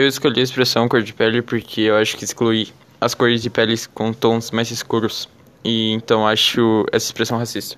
Eu escolhi a expressão cor de pele porque eu acho que exclui as cores de pele com tons mais escuros. E então acho essa expressão racista.